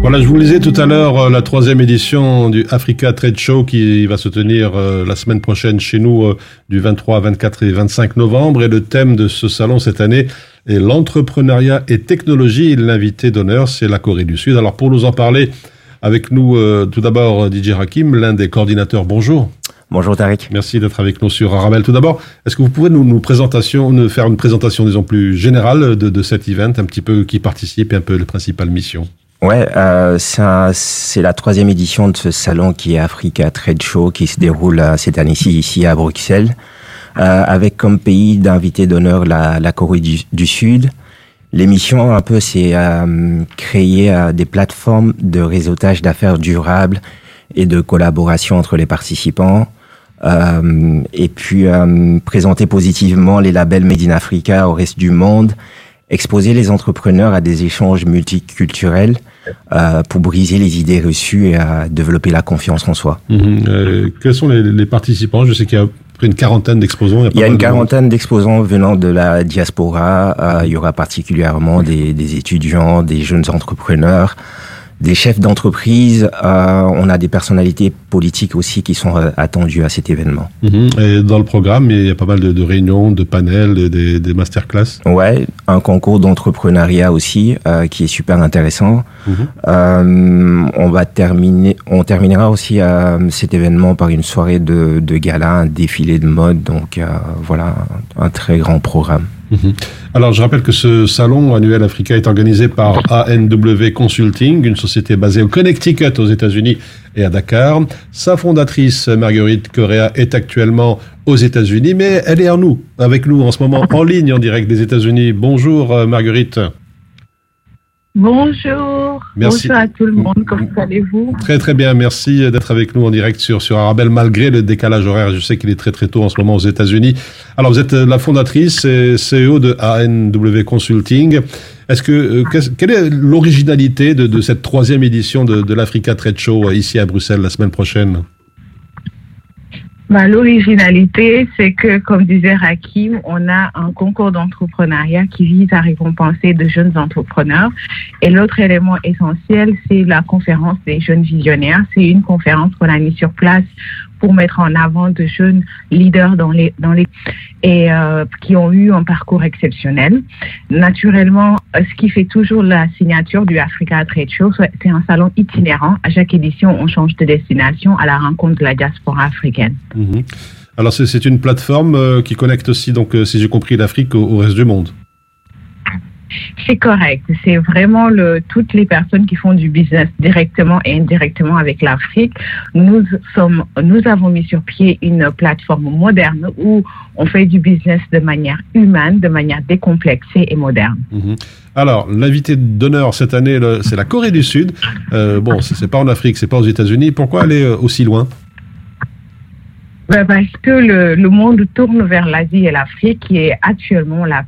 Voilà, je vous le disais tout à l'heure, euh, la troisième édition du Africa Trade Show qui va se tenir euh, la semaine prochaine chez nous euh, du 23, 24 et 25 novembre. Et le thème de ce salon cette année est l'entrepreneuriat et technologie. L'invité d'honneur, c'est la Corée du Sud. Alors pour nous en parler, avec nous tout d'abord DJ Hakim, l'un des coordinateurs. Bonjour. Bonjour Tariq. Merci d'être avec nous sur Arabelle. Tout d'abord, est-ce que vous pouvez nous, nous, présentation, nous faire une présentation, disons, plus générale de, de cet event, un petit peu qui participe et un peu les principales missions? Ouais, euh, c'est la troisième édition de ce salon qui est Africa Trade Show qui se déroule euh, cette année-ci ici à Bruxelles, euh, avec comme pays d'invité d'honneur la, la Corée du, du Sud. L'émission, un peu, c'est euh, créer euh, des plateformes de réseautage d'affaires durables et de collaboration entre les participants. Euh, et puis euh, présenter positivement les labels Made in Africa au reste du monde, exposer les entrepreneurs à des échanges multiculturels euh, pour briser les idées reçues et à développer la confiance en soi. Mhm. Euh, Quels sont les, les participants? Je sais qu'il y a près une quarantaine d'exposants. Il y a une de quarantaine d'exposants venant de la diaspora. Il y aura particulièrement des, des étudiants, des jeunes entrepreneurs, des chefs d'entreprise. Euh, on a des personnalités politiques aussi qui sont euh, attendues à cet événement. Mhm. Et dans le programme, il y a pas mal de, de réunions, de panels, des, des masterclass. Ouais, un concours d'entrepreneuriat aussi euh, qui est super intéressant. Euh, on va terminer, on terminera aussi euh, cet événement par une soirée de, de gala, un défilé de mode. Donc euh, voilà, un, très grand programme. Mhm. Alors, je rappelle que ce salon annuel Africa est organisé par ANW Consulting, une société basée au Connecticut, aux États-Unis et à Dakar. Sa fondatrice, Marguerite Correa, est actuellement aux États-Unis, mais elle est en nous, avec nous en ce moment, en ligne, en direct des États-Unis. Bonjour, Marguerite. Bonjour. Merci. Bonjour à tout le monde. Comment allez-vous? Très très bien, merci d'être avec nous en direct sur, sur Arabelle, malgré le décalage horaire. Je sais qu'il est très très tôt en ce moment aux États-Unis. Alors vous êtes euh, la fondatrice et CEO de ANW Consulting. Est-ce que euh, quelle est l'originalité de, de cette troisième édition de, de l'Africa Trade Show euh, ici à Bruxelles la semaine prochaine? Bah, L'originalité, c'est que, comme disait Rakim, on a un concours d'entrepreneuriat qui vise à récompenser de jeunes entrepreneurs. Et l'autre élément essentiel, c'est la conférence des jeunes visionnaires. C'est une conférence qu'on a mise sur place pour mettre en avant de jeunes leaders dans les dans les et euh, qui ont eu un parcours exceptionnel. Naturellement, euh, ce qui fait toujours la signature du Africa Trade Show, c'est un salon itinérant. À chaque édition, on change de destination à la rencontre de la diaspora africaine. Mhm. Alors c'est une plateforme euh, qui connecte aussi, donc si j'ai compris, l'Afrique au reste du monde. C'est correct. C'est vraiment le, toutes les personnes qui font du business directement et indirectement avec l'Afrique. Nous sommes, nous avons mis sur pied une plateforme moderne où on fait du business de manière humaine, de manière décomplexée et moderne. Mhm. Alors, l'invité d'honneur cette année, c'est la Corée du Sud. Euh, bon, c'est pas en Afrique, c'est pas aux États-Unis. Pourquoi aller euh, aussi loin? Ben, parce que le, le monde tourne vers l'Asie et l'Afrique, qui est actuellement la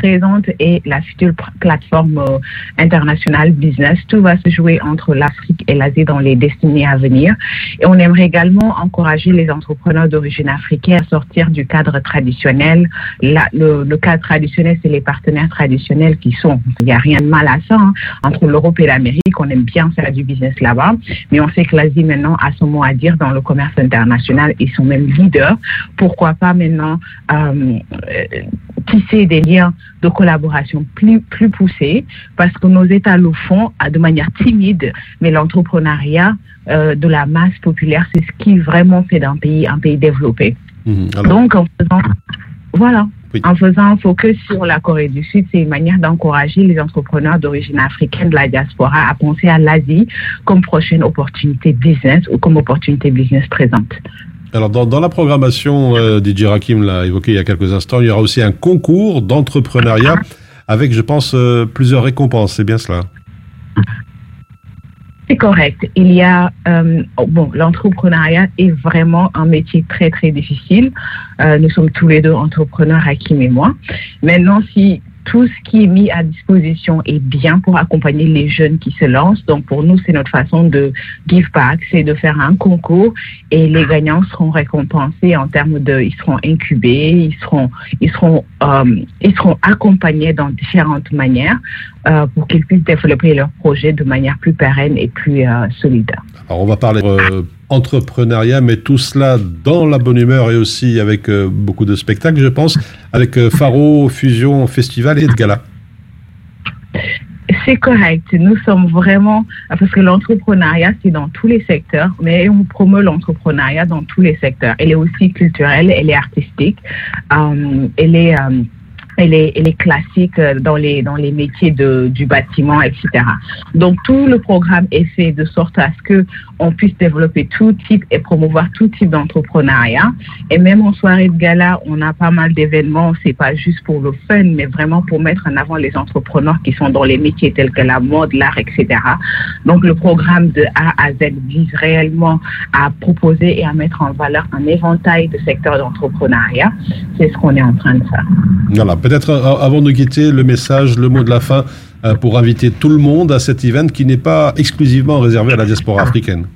présente et la future plateforme euh, internationale business. Tout va se jouer entre l'Afrique et l'Asie dans les décennies à venir. Et on aimerait également encourager les entrepreneurs d'origine africaine à sortir du cadre traditionnel. La- le, le cadre traditionnel, c'est les partenaires traditionnels qui sont. Il n'y a rien de mal à ça. hein. Entre l'Europe et l'Amérique, on aime bien faire du business là-bas. Mais on sait que l'Asie maintenant a son mot à dire dans le commerce international. Ils sont même leaders. Pourquoi pas maintenant euh, euh, tisser des liens de collaboration plus, plus poussés parce que nos États le font de manière timide, mais l'entrepreneuriat euh, de la masse populaire, c'est ce qui vraiment fait d'un pays un pays développé. Mhm. Donc, en faisant, voilà, en faisant un focus sur la Corée du Sud, c'est une manière d'encourager les entrepreneurs d'origine africaine de la diaspora à penser à l'Asie comme prochaine opportunité business ou comme opportunité business présente. Alors, dans, la programmation, euh, DJ Rakim l'a évoqué il y a quelques instants, il y aura aussi un concours d'entrepreneuriat avec, je pense, euh, plusieurs récompenses. C'est bien cela C'est correct. Il y a, euh, oh, bon, l'entrepreneuriat est vraiment un métier très, très difficile. Euh, nous sommes tous les deux entrepreneurs, Hakim et moi. Maintenant, si tout ce qui est mis à disposition est bien pour accompagner les jeunes qui se lancent. Donc, pour nous, c'est notre façon de give back, c'est de faire un concours et les gagnants seront récompensés en termes de, ils seront incubés, ils seront, ils seront, euh, ils seront accompagnés dans différentes manières euh, pour qu'ils puissent développer leur projet de manière plus pérenne et plus euh, solide. Alors, on va parler euh, entrepreneuriat, mais tout cela dans la bonne humeur et aussi avec euh, beaucoup de spectacles, je pense, avec Faro, Fusion, Festival et de Gala. C'est correct. Nous sommes vraiment, parce que l'entrepreneuriat, c'est dans tous les secteurs, mais on promeut l'entrepreneuriat dans tous les secteurs. Elle est aussi culturelle, elle est artistique, euh, elle est... euh, elle est, elle classique euh, dans les, dans les métiers de, du bâtiment, etc. Donc, tout le programme est fait de sorte à ce que on puisse développer tout type et promouvoir tout type d'entrepreneuriat. Et même en soirée de gala, on a pas mal d'événements. C'est pas juste pour le fun, mais vraiment pour mettre en avant les entrepreneurs qui sont dans les métiers tels que la mode, l'art, etc. Donc, le programme de A à Z vise réellement à proposer et à mettre en valeur un éventail de secteurs d'entrepreneuriat. C'est ce qu'on est en train de faire. Voilà, peut-être euh, avant de quitter, le message, le mot de la fin pour inviter tout le monde à cet event qui n'est pas exclusivement réservé à la diaspora africaine.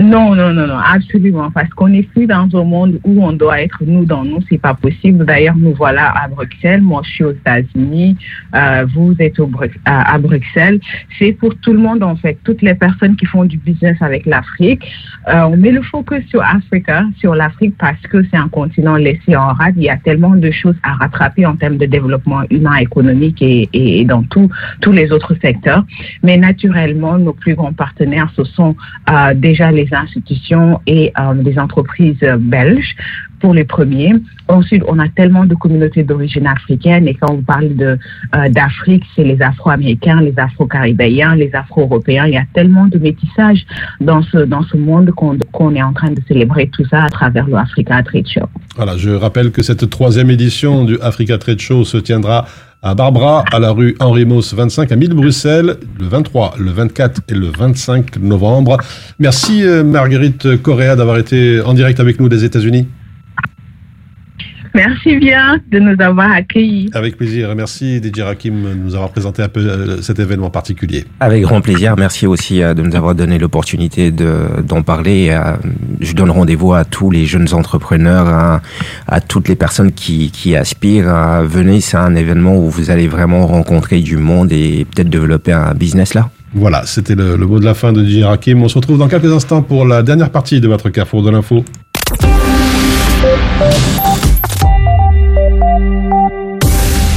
Non, non, non, non, absolument. Parce qu'on n'est plus dans un monde où on doit être nous dans nous, c'est pas possible. D'ailleurs, nous voilà à Bruxelles. Moi, je suis aux États-Unis. Euh, vous êtes à, Bruxelles. C'est pour tout le monde, en fait. Toutes les personnes qui font du business avec l'Afrique. Euh, on met le focus sur Africa, sur l'Afrique, parce que c'est un continent laissé en rade. Il y a tellement de choses à rattraper en termes de développement humain, économique et, dans tous les autres secteurs. Mais naturellement, nos plus grands partenaires, ce sont euh, déjà les institutions et euh, les entreprises euh, belges pour les premiers. Ensuite, on a tellement de communautés d'origine africaine et quand on parle de euh, d'Afrique, c'est les Afro-Américains, les Afro-Caribéens, les Afro-Européens. Il y a tellement de métissage dans ce dans ce monde qu'on qu'on est en train de célébrer tout ça à travers le Africa Trade Show. Voilà, je rappelle que cette troisième édition du Africa Trade Show se tiendra à Barbara, à la rue Henri Mauss 25 à 1000 Bruxelles, le 23, le 24 et le 25 novembre. Merci euh, Marguerite Correa d'avoir été en direct avec nous des États-Unis. Merci bien de nous avoir accueillis. Avec plaisir. Merci DJ Rakim de nous avoir présenté un peu euh, cet événement particulier. Avec grand plaisir. Merci aussi euh, de nous avoir donné l'opportunité de- d'en parler. Euh, Je donne rendez-vous à tous les jeunes entrepreneurs, à, à toutes les personnes qui, qui aspirent. à venez, c'est un événement où vous allez vraiment rencontrer du monde et peut-être développer un business là. Voilà, c'était le, le mot de la fin de DJ Rakim. On se retrouve dans quelques instants pour la dernière partie de votre Carrefour de l'info.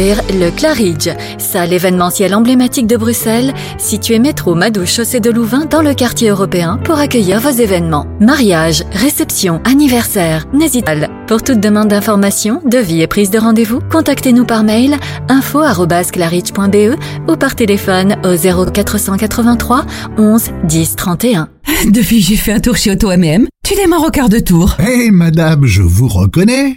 Découvrir le Claridge, salle événementielle emblématique de Bruxelles, située métro Madouche chaussée de Louvain dans le quartier européen pour accueillir vos événements. Mariage, réception, anniversaire, n'hésitez pas. Pour toute demande d'information, devis et prise de rendez-vous, contactez-nous par mail info@claridge.be ou par téléphone au 0483 11 10 31. Depuis j'ai fait un tour chez Auto MM, tu démarres au quart de tour. Hé madame, je vous reconnais.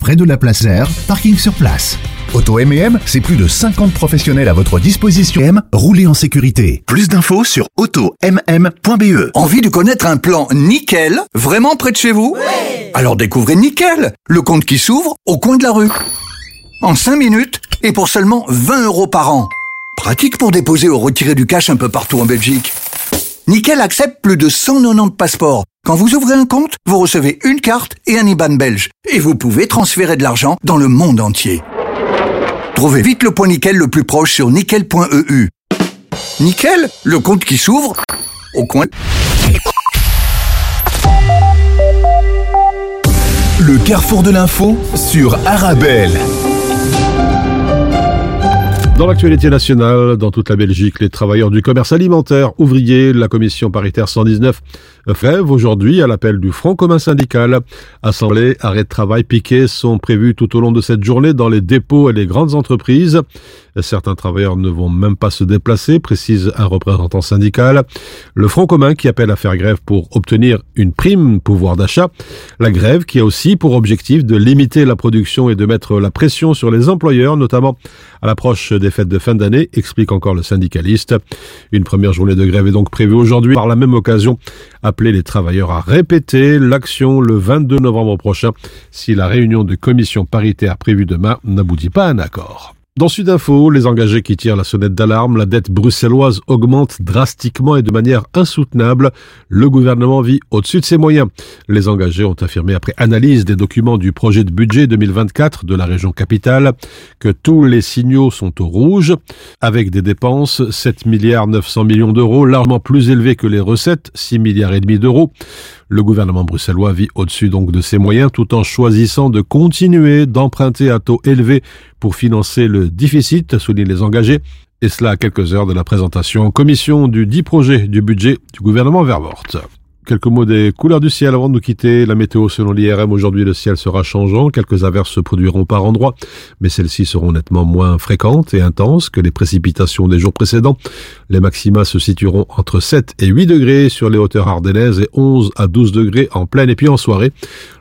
près de la place Air, parking sur place. Auto M&M, c'est plus de 50 professionnels à votre disposition. M, roulez en sécurité. Plus d'infos sur automm.be. Envie de connaître un plan nickel, vraiment près de chez vous? Alors découvrez Nickel, le compte qui s'ouvre au coin de la rue. En 5 minutes et pour seulement 20 euros par an. Pratique pour déposer ou retirer du cash un peu partout en Belgique. Nickel accepte plus de 190 passeports. Quand vous ouvrez un compte, vous recevez une carte et un IBAN belge. Et vous pouvez transférer de l'argent dans le monde entier. Trouvez vite le point Nickel le plus proche sur nickel.eu. Nickel, le compte qui s'ouvre au coin. Le carrefour de l'info sur Arabelle. Dans l'actualité nationale, dans toute la Belgique, les travailleurs du commerce alimentaire ouvrier, la commission paritaire 119 grève aujourd'hui à l'appel du Front commun syndical. Assemblée, arrêt de travail, piquets sont prévus tout au long de cette journée dans les dépôts et les grandes entreprises. Certains travailleurs ne vont même pas se déplacer, précise un représentant syndical. Le Front commun qui appelle à faire grève pour obtenir une prime pouvoir d'achat. La grève qui a aussi pour objectif de limiter la production et de mettre la pression sur les employeurs, notamment à l'approche des fêtes de fin d'année, explique encore le syndicaliste. Une première journée de grève est donc prévue aujourd'hui. Par la même occasion, appeler les travailleurs à répéter l'action le 22 novembre prochain si la réunion de commission paritaire prévue demain n'aboutit pas à un accord. Dans Sudinfo, les engagés qui tirent la sonnette d'alarme, la dette bruxelloise augmente drastiquement et de manière insoutenable. Le gouvernement vit au-dessus de ses moyens. Les engagés ont affirmé après analyse des documents du projet de budget 2024 de la région capitale que tous les signaux sont au rouge, avec des dépenses 7 milliards 900 millions d'euros, largement plus élevées que les recettes, 6 milliards et demi d'euros. Le gouvernement bruxellois vit au-dessus donc de ses moyens tout en choisissant de continuer d'emprunter à taux élevés pour financer le déficit, soulignent les engagés, et cela à quelques heures de la présentation en commission du dit projet du budget du gouvernement Vervort. Quelques mots des couleurs du ciel avant de nous quitter. La météo selon l'IRM, aujourd'hui le ciel sera changeant. Quelques averses se produiront par endroits, mais celles-ci seront nettement moins fréquentes et intenses que les précipitations des jours précédents. Les maxima se situeront entre 7 et 8 degrés sur les hauteurs ardennaises et 11 à 12 degrés en pleine et puis en soirée.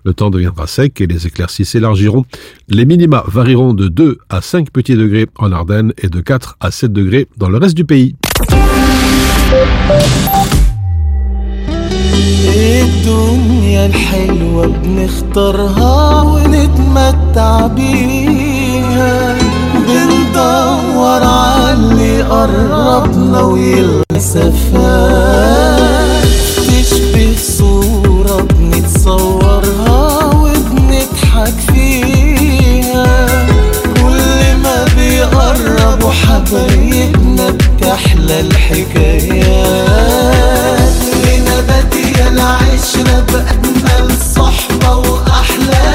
Le temps deviendra sec et les éclaircies s'élargiront. Les minima varieront de 2 à 5 petits degrés en Ardennes et de 4 à 7 degrés dans le reste du pays. الدنيا الحلوة بنختارها ونتمتع بيها؟ بندور عاللي قربنا ويلمسفات تشبه صورة بنتصورها وبنضحك فيها. كل ما بيقربوا حبايبنا بتحلى الحكايات. العشرة بأجمل صحبة وأحلى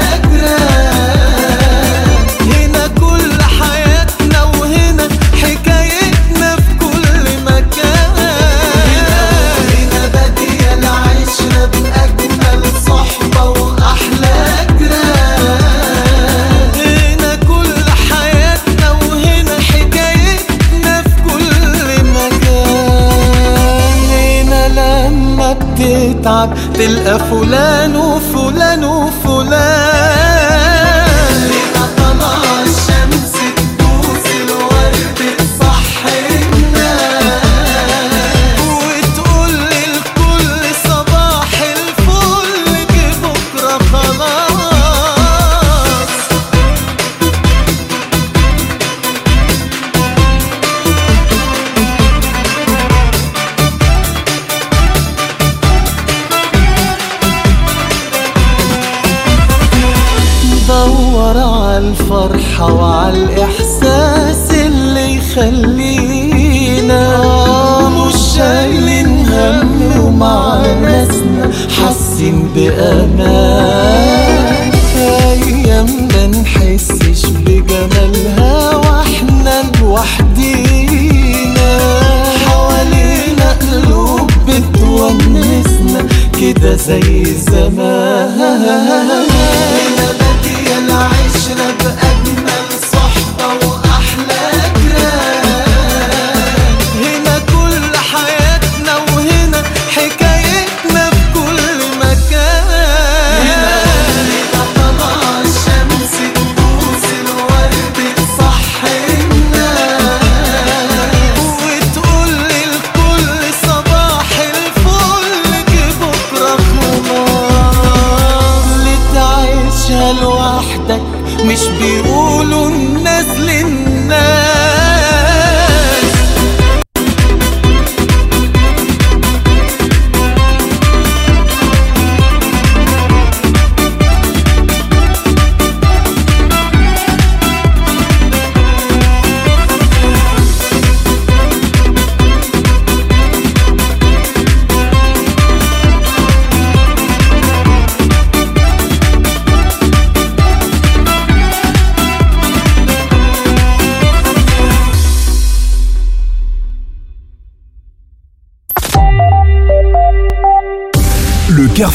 تلقى مش بيقولوا الناس للناس.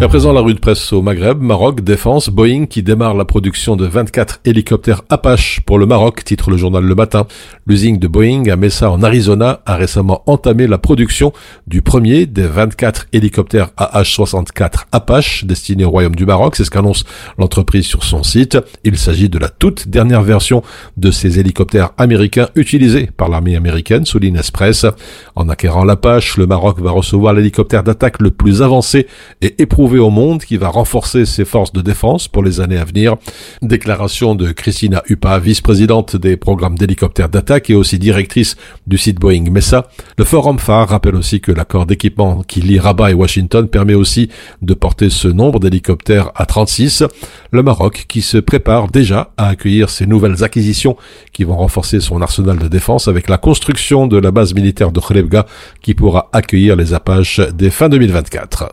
À présent, la rue de presse au Maghreb, Maroc, Défense, Boeing qui démarre la production de 24 hélicoptères Apache pour le Maroc, titre le journal Le Matin. L'usine de Boeing à Mesa en Arizona a récemment entamé la production du premier des 24 hélicoptères AH-64 Apache destinés au Royaume du Maroc. C'est ce qu'annonce l'entreprise sur son site. Il s'agit de la toute dernière version de ces hélicoptères américains utilisés par l'armée américaine, souligne Express. En acquérant l'Apache, le Maroc va recevoir l'hélicoptère d'attaque le plus avancé et éprouvé au monde qui va renforcer ses forces de défense pour les années à venir. Déclaration de Christina Hupa, vice-présidente des programmes d'hélicoptères d'attaque et aussi directrice du site Boeing Mesa. Le forum phare rappelle aussi que l'accord d'équipement qui lie Rabat et Washington permet aussi de porter ce nombre d'hélicoptères à 36. Le Maroc qui se prépare déjà à accueillir ces nouvelles acquisitions qui vont renforcer son arsenal de défense avec la construction de la base militaire de Khlebga qui pourra accueillir les Apaches dès fin 2024.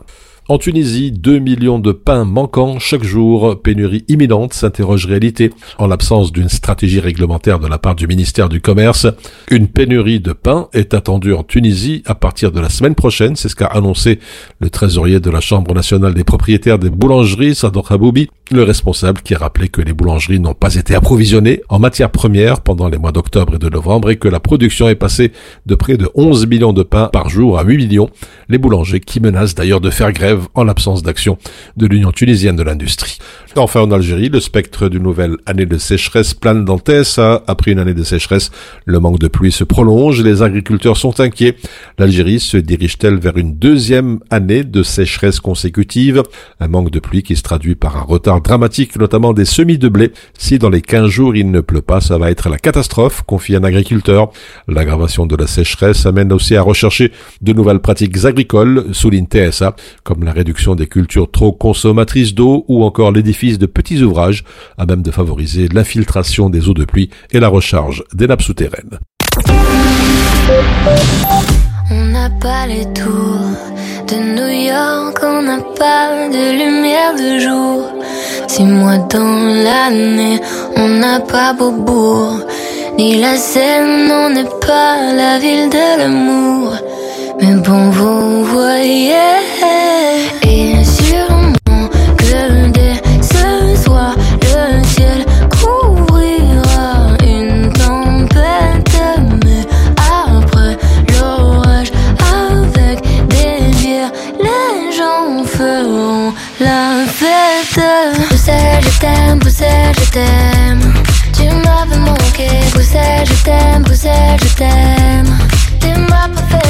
En Tunisie, 2 millions de pains manquants chaque jour, pénurie imminente, s'interroge réalité. En l'absence d'une stratégie réglementaire de la part du ministère du Commerce, une pénurie de pain est attendue en Tunisie à partir de la semaine prochaine. C'est ce qu'a annoncé le trésorier de la Chambre nationale des propriétaires des boulangeries, Sador Haboubi, le responsable qui a rappelé que les boulangeries n'ont pas été approvisionnées en matières premières pendant les mois d'octobre et de novembre et que la production est passée de près de 11 millions de pains par jour à 8 millions. Les boulangers qui menacent d'ailleurs de faire grève en l'absence d'action de l'Union tunisienne de l'industrie. Enfin, en Algérie, le spectre d'une nouvelle année de sécheresse plane dans Tessa. Après une année de sécheresse, le manque de pluie se prolonge et les agriculteurs sont inquiets. L'Algérie se dirige-t-elle vers une deuxième année de sécheresse consécutive? Un manque de pluie qui se traduit par un retard dramatique, notamment des semis de blé. Si dans les 15 jours il ne pleut pas, ça va être la catastrophe, confie un agriculteur. L'aggravation de la sécheresse amène aussi à rechercher de nouvelles pratiques agricoles, souligne TSA, comme la réduction des cultures trop consommatrices d'eau ou encore de petits ouvrages à même de favoriser l'infiltration des eaux de pluie et la recharge des nappes souterraines. On n'a pas les tours de New York, on n'a pas de lumière de jour. Six mois dans l'année, on n'a pas Beaubourg, ni la Seine, on n'est pas la ville de l'amour. Mais bon, vous voyez, je t'aime, Bruxelles, je t'aime. Bruxelles, je t'aime. T'es ma préférée.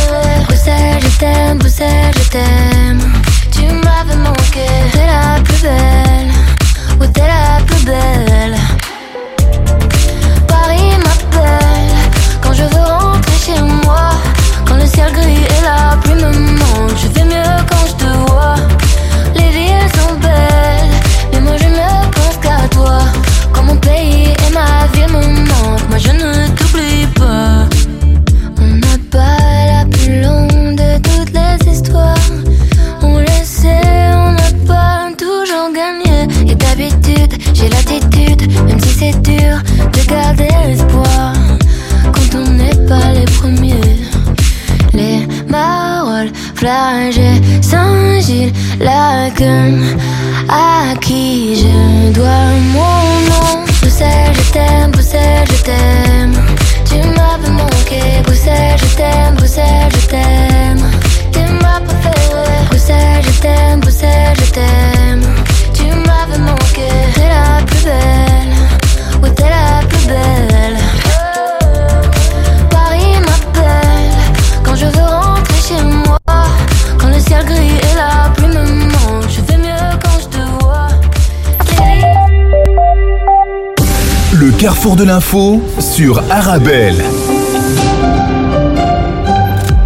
de l'info sur Arabelle.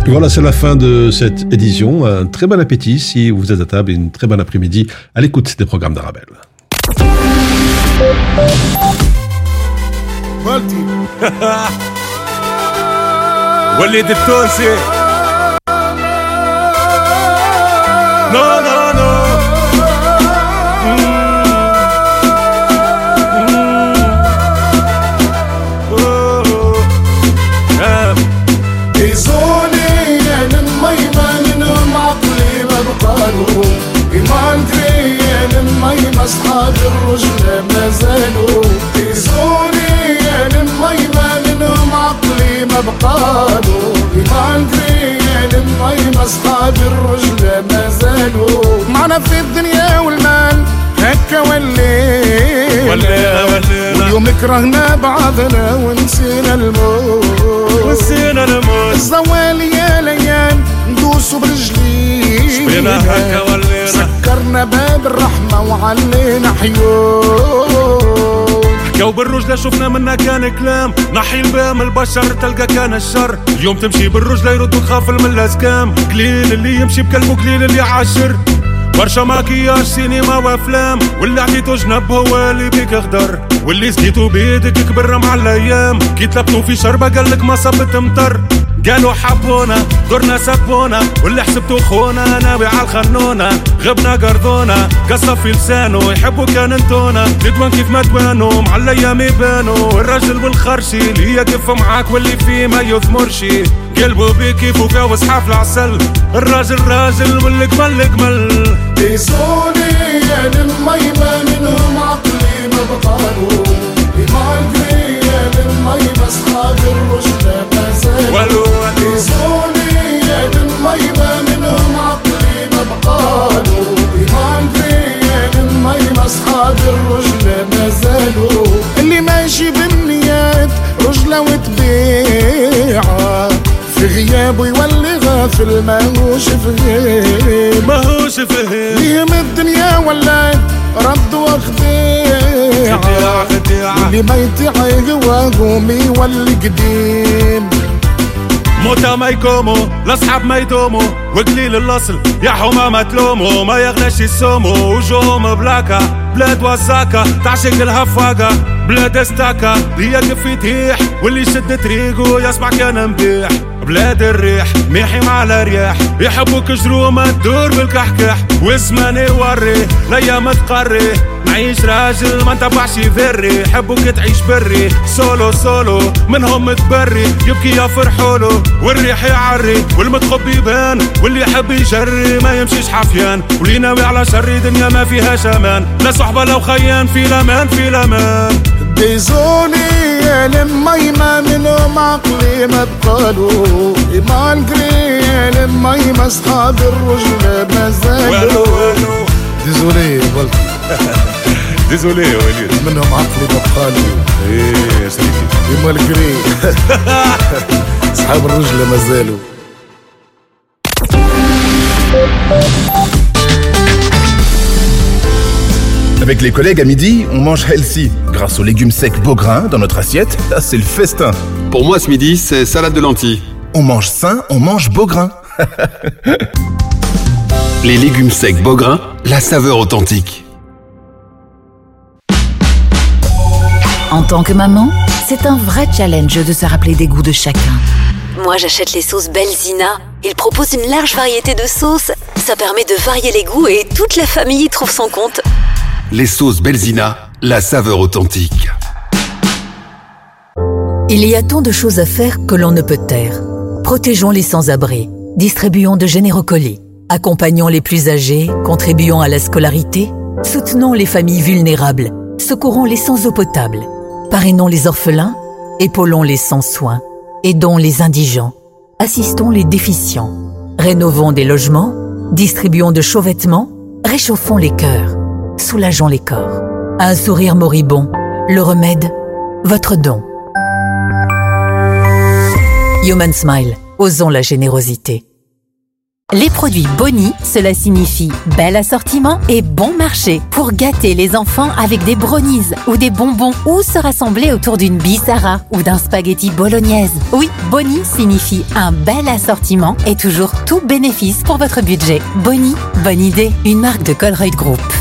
Voilà, c'est la fin de cette édition. Un très bon appétit si vous êtes à table et une très bonne après-midi à l'écoute des programmes d'Arabelle. وليد التونسي نو نو كرهنا بعضنا ونسينا الموت. ونسينا الموت. الزوال يا ليال ندوسوا برجلينا. شبينا هكا ولينا. سكرنا باب الرحمة وعلينا حيوت حكاو بالرجلة شفنا منا كان كلام. نحي البام البشر تلقى كان الشر. اليوم تمشي بالرجلة يردوا تخاف من الاسكام قليل اللي يمشي بكلبه قليل اللي عاشر. برشا ماكياج سينما وأفلام واللي عطيتو جنب هو اللي بيك خضر واللي سقيتو بيدك كبر مع الأيام. كي طلبتو في شربة قالك ما صبت مطر. قالوا حبونا درنا سبونا واللي حسبتو خونا ناوي على الخنونة غبنا قرضونا قصف في لسانه يحبوا كان انتونا. تدوان كيف ما توانوا مع الأيام يبانوا الراجل والخرشي اللي يقف معاك واللي فيه ما يثمرشي. قلبه بيك فوق وصحاف العسل. الراجل راجل والقمل قمل ديزوني يا للميمة منهم عقلي ما بطالوا بمالقري يا للميمة أصحاب الرجل ما زالوا ولو ديزوني يا للميمة منهم عقلي ما بطالوا بمالقري يا للميمة أصحاب الرجل جاب ويولي غافل ماهوش فهيم. ماهوش فهيم. ليهم الدنيا ولعت رد وخديع خديع خديع. اللي ما يتعيه وهوم يولي قديم. موتا ما يكومو لأصحاب ما يدومو وقليل الأصل. يا حما ما تلوموا ما يغلاش يسوموا وجوهم بلاكا بلاد وساكا تعشق الهفاقة بلاد استاكا اللي يقف يتيح واللي يشد طريقه يسمع كان مبيح. بلاد الريح ميحي مع الرياح يحبوك جرومة تدور بالكحكح. واسماني وري الأيام تقري نعيش راجل ما نتبعش ذري. حبوك تعيش بري. سولو سولو منهم تبري. يبكي يا فرحولو والريح يعري. والمتخب يبان واللي يحب يجري ما يمشيش حفيان. واللي ناوي على شر دنيا ما فيهاش أمان لا صحبة لو خيان في الامان في الامان ديزوني يا لميمة منهم عقلي ما بقالوا مالقري يا لميمة أصحاب الرجل ما زالوا ديزولي يا ديزولي يا وليد. منهم عقلي ما بقالوا إيه يا شريكي مالقري أصحاب الرجل ما زالوا Avec les collègues à midi, on mange healthy. Grâce aux légumes secs Beaugrain dans notre assiette, là, c'est le festin. Pour moi, ce midi, c'est salade de lentilles. On mange sain, on mange Beaugrain. Les légumes secs Beaugrain, la saveur authentique. En tant que maman, c'est un vrai challenge de se rappeler des goûts de chacun. Moi, j'achète les sauces Belzina. Ils proposent une large variété de sauces. Ça permet de varier les goûts et toute la famille y trouve son compte. Les sauces Belzina, la saveur authentique. Il y a tant de choses à faire que l'on ne peut taire. Protégeons les sans-abri, distribuons de généreux colis, accompagnons les plus âgés, contribuons à la scolarité, soutenons les familles vulnérables, secourons les sans eau potable, parrainons les orphelins, épaulons les sans soins, aidons les indigents, assistons les déficients, rénovons des logements, distribuons de chauds vêtements, réchauffons les cœurs, soulageons les corps. Un sourire moribond, le remède, votre don. Human Smile, osons la générosité. Les produits Boni, cela signifie bel assortiment et bon marché pour gâter les enfants avec des brownies ou des bonbons ou se rassembler autour d'une bissara ou d'un spaghetti bolognaise. Oui, Boni signifie un bel assortiment et toujours tout bénéfice pour votre budget. Boni, bonne idée, une marque de Colruyt Group.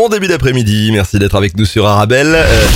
Bon début d'après-midi, merci d'être avec nous sur Arabelle. Euh,